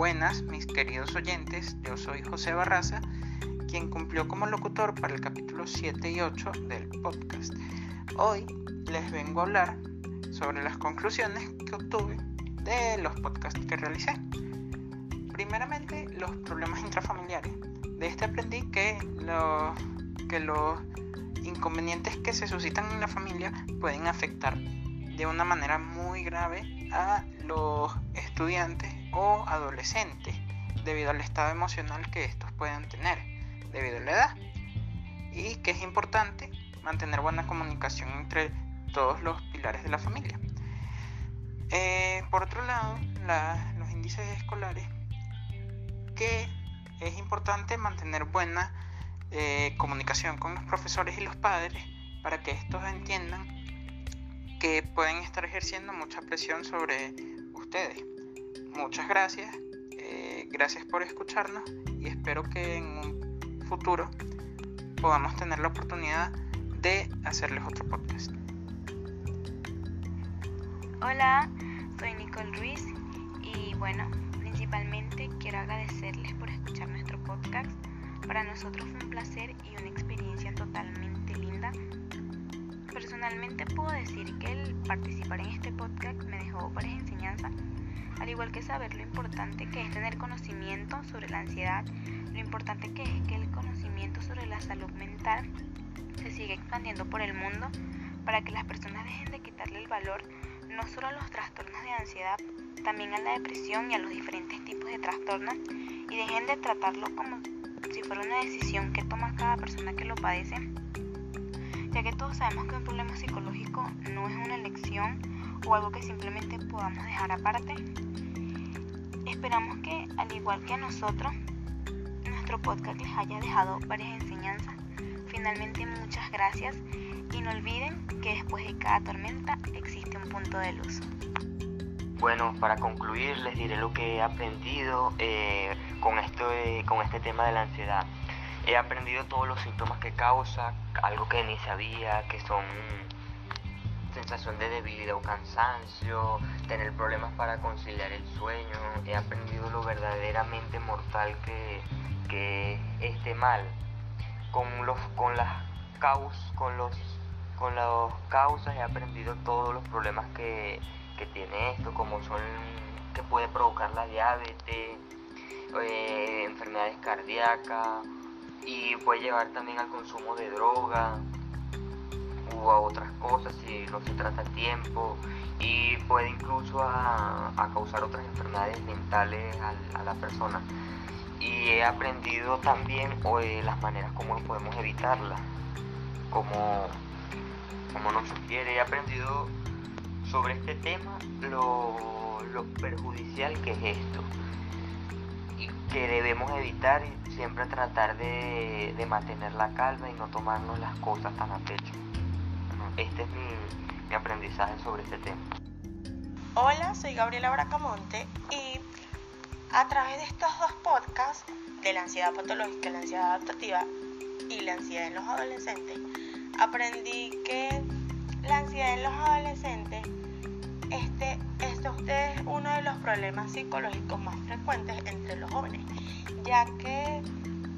Buenas, mis queridos oyentes, yo soy José Barraza, quien cumplió como locutor para el capítulo 7 y 8 del podcast. Hoy les vengo a hablar sobre las conclusiones que obtuve de los podcasts que realicé. Primeramente, los problemas intrafamiliares. De este aprendí que, que los inconvenientes que se suscitan en la familia pueden afectar de una manera muy grave a los estudiantes o adolescentes debido al estado emocional que estos puedan tener debido a la edad y que es importante mantener buena comunicación entre todos los pilares de la familia. Eh, por otro lado, los índices escolares, que es importante mantener buena eh, comunicación con los profesores y los padres para que estos entiendan que pueden estar ejerciendo mucha presión sobre ustedes. Muchas gracias, eh, gracias por escucharnos y espero que en un futuro podamos tener la oportunidad de hacerles otro podcast. Hola, soy Nicole Ruiz y bueno, principalmente quiero agradecerles por escuchar nuestro podcast. Para nosotros fue un placer y una experiencia totalmente. Personalmente puedo decir que el participar en este podcast me dejó varias enseñanzas, al igual que saber lo importante que es tener conocimiento sobre la ansiedad, lo importante que es que el conocimiento sobre la salud mental se siga expandiendo por el mundo para que las personas dejen de quitarle el valor no solo a los trastornos de ansiedad, también a la depresión y a los diferentes tipos de trastornos y dejen de tratarlo como si fuera una decisión que toma cada persona que lo padece, ya que todos sabemos que un problema psicológico no es una elección o algo que simplemente podamos dejar aparte. Esperamos que, al igual que a nosotros, nuestro podcast les haya dejado varias enseñanzas. Finalmente, muchas gracias y no olviden que después de cada tormenta existe un punto de luz. Bueno, para concluir les diré lo que he aprendido eh, con, esto con este tema de la ansiedad. He aprendido todos los síntomas que causa, algo que ni sabía, que son sensación de debilidad o cansancio, tener problemas para conciliar el sueño. He aprendido lo verdaderamente mortal que, que es este mal. Con, los, con las caus, con los con las causas he aprendido todos los problemas que, tiene esto, como son que puede provocar la diabetes, eh, enfermedades cardíacas y puede llevar también al consumo de droga u a otras cosas si no se trata a tiempo. Y puede incluso a, causar otras enfermedades mentales a, la persona. Y he aprendido también eh, las maneras como podemos evitarla como como nos sugiere, he aprendido sobre este tema lo, lo perjudicial que es esto que debemos evitar y siempre tratar de, mantener la calma y no tomarnos las cosas tan a pecho. Este es mi, mi aprendizaje sobre este tema. Hola, soy Gabriela Bracamonte y a través de estos dos podcasts de la ansiedad patológica, la ansiedad adaptativa y la ansiedad en los adolescentes, aprendí que la ansiedad en los adolescentes este, esto es uno de los problemas psicológicos más frecuentes entre los jóvenes, ya que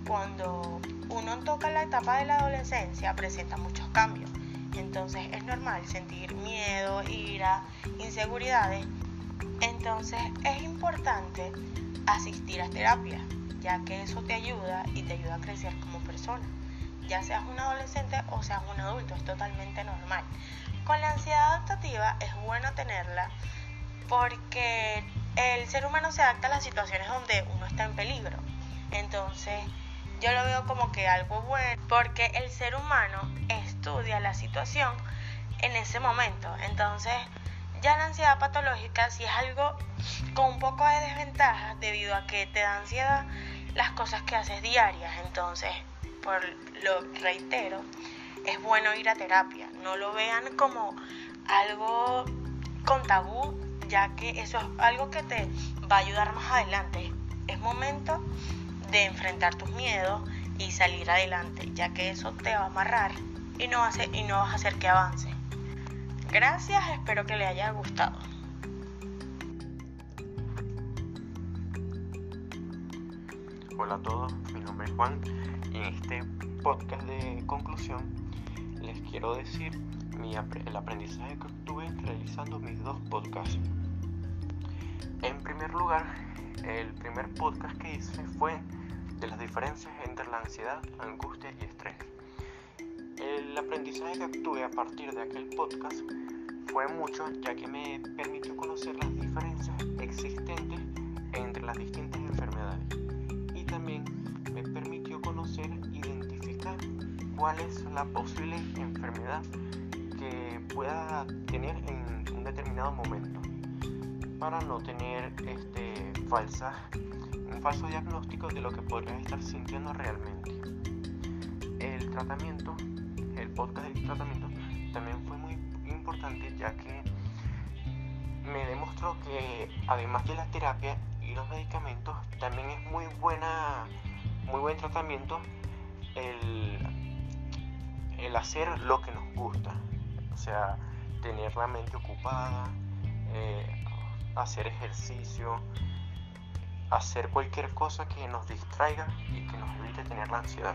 cuando uno toca la etapa de la adolescencia presenta muchos cambios. Entonces es normal sentir miedo, ira, inseguridades. Entonces es importante asistir a terapia, ya que eso te ayuda y te ayuda a crecer como persona ya seas un adolescente o seas un adulto, es totalmente normal. Con la ansiedad adaptativa es bueno tenerla porque el ser humano se adapta a las situaciones donde uno está en peligro. Entonces, yo lo veo como que algo bueno porque el ser humano estudia la situación en ese momento. Entonces, ya la ansiedad patológica si es algo con un poco de desventaja debido a que te da ansiedad las cosas que haces diarias. Entonces, por lo reitero, es bueno ir a terapia. No lo vean como algo con tabú, ya que eso es algo que te va a ayudar más adelante. Es momento de enfrentar tus miedos y salir adelante, ya que eso te va a amarrar y no, hace, y no vas a hacer que avance. Gracias, espero que le haya gustado. Hola a todos, mi nombre es Juan y en este podcast de conclusión les quiero decir mi, el aprendizaje que obtuve realizando mis dos podcasts. En primer lugar, el primer podcast que hice fue de las diferencias entre la ansiedad, angustia y estrés. El aprendizaje que obtuve a partir de aquel podcast fue mucho ya que me permitió conocer las diferencias existentes entre las distintas enfermedades y también me permitió conocer, identificar cuál es la posible enfermedad que pueda tener en un determinado momento para no tener este falsa, un falso diagnóstico de lo que podría estar sintiendo realmente. El tratamiento, el podcast del tratamiento también fue muy importante ya que me demostró que además de la terapia y los medicamentos también es muy buena muy buen tratamiento el, el hacer lo que nos gusta o sea tener la mente ocupada eh, hacer ejercicio hacer cualquier cosa que nos distraiga y que nos evite tener la ansiedad